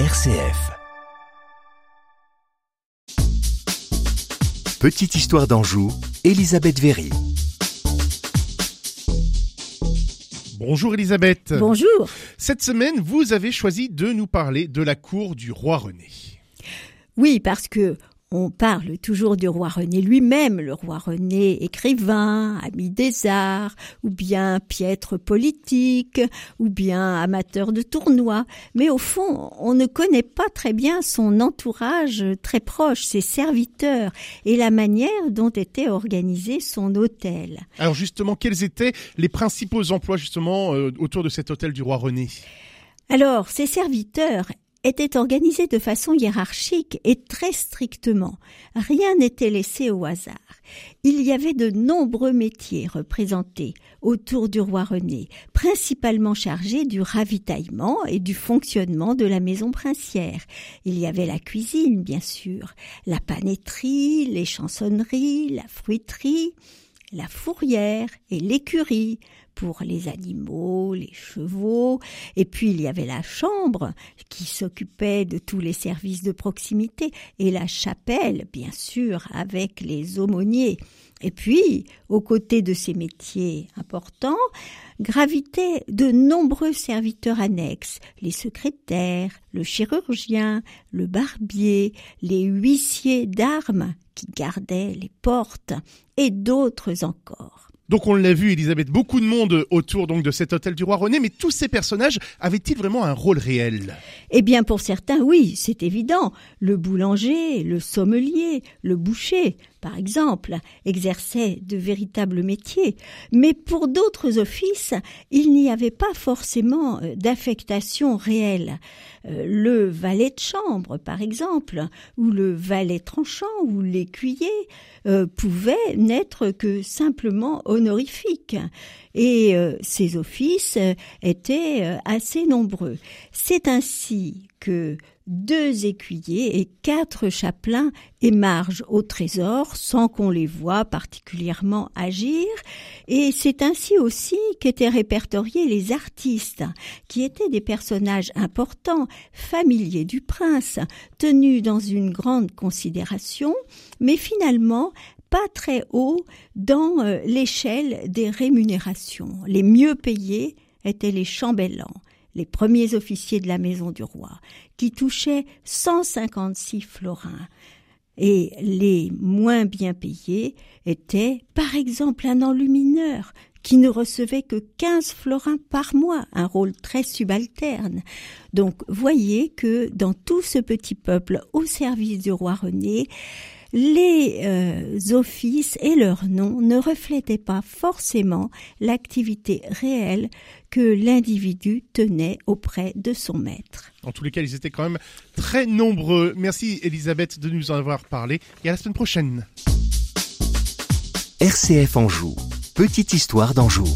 RCF. Petite histoire d'Anjou, Elisabeth Véry. Bonjour Elisabeth. Bonjour. Cette semaine, vous avez choisi de nous parler de la cour du roi René. Oui, parce que on parle toujours du roi René lui-même, le roi René écrivain, ami des arts, ou bien piètre politique, ou bien amateur de tournois. Mais au fond, on ne connaît pas très bien son entourage très proche, ses serviteurs, et la manière dont était organisé son hôtel. Alors justement, quels étaient les principaux emplois justement euh, autour de cet hôtel du roi René? Alors, ses serviteurs était organisé de façon hiérarchique et très strictement. Rien n'était laissé au hasard. Il y avait de nombreux métiers représentés autour du roi René, principalement chargés du ravitaillement et du fonctionnement de la maison princière. Il y avait la cuisine, bien sûr, la panetterie, les chansonneries, la fruiterie, la fourrière et l'écurie pour les animaux, les chevaux, et puis il y avait la chambre qui s'occupait de tous les services de proximité, et la chapelle, bien sûr, avec les aumôniers. Et puis, aux côtés de ces métiers importants, gravitaient de nombreux serviteurs annexes, les secrétaires, le chirurgien, le barbier, les huissiers d'armes qui gardaient les portes, et d'autres encore. Donc on l'a vu, Elisabeth, beaucoup de monde autour donc de cet hôtel du roi René, mais tous ces personnages avaient-ils vraiment un rôle réel? Eh bien, pour certains, oui, c'est évident. Le boulanger, le sommelier, le boucher, par exemple, exerçaient de véritables métiers. Mais pour d'autres offices, il n'y avait pas forcément euh, d'affectation réelle. Euh, le valet de chambre, par exemple, ou le valet tranchant, ou l'écuyer, euh, pouvaient n'être que simplement honorifiques. Et ces offices étaient assez nombreux. C'est ainsi que deux écuyers et quatre chapelains émargent au trésor sans qu'on les voie particulièrement agir, et c'est ainsi aussi qu'étaient répertoriés les artistes, qui étaient des personnages importants, familiers du prince, tenus dans une grande considération, mais finalement pas très haut dans euh, l'échelle des rémunérations. Les mieux payés étaient les chambellans les premiers officiers de la maison du roi, qui touchaient 156 florins. Et les moins bien payés étaient, par exemple, un enlumineur qui ne recevait que 15 florins par mois, un rôle très subalterne. Donc, voyez que dans tout ce petit peuple au service du roi René, les euh, offices et leurs noms ne reflétaient pas forcément l'activité réelle que l'individu tenait auprès de son maître. En tous les cas, ils étaient quand même très nombreux. Merci Elisabeth de nous en avoir parlé et à la semaine prochaine. RCF Anjou, petite histoire d'Anjou.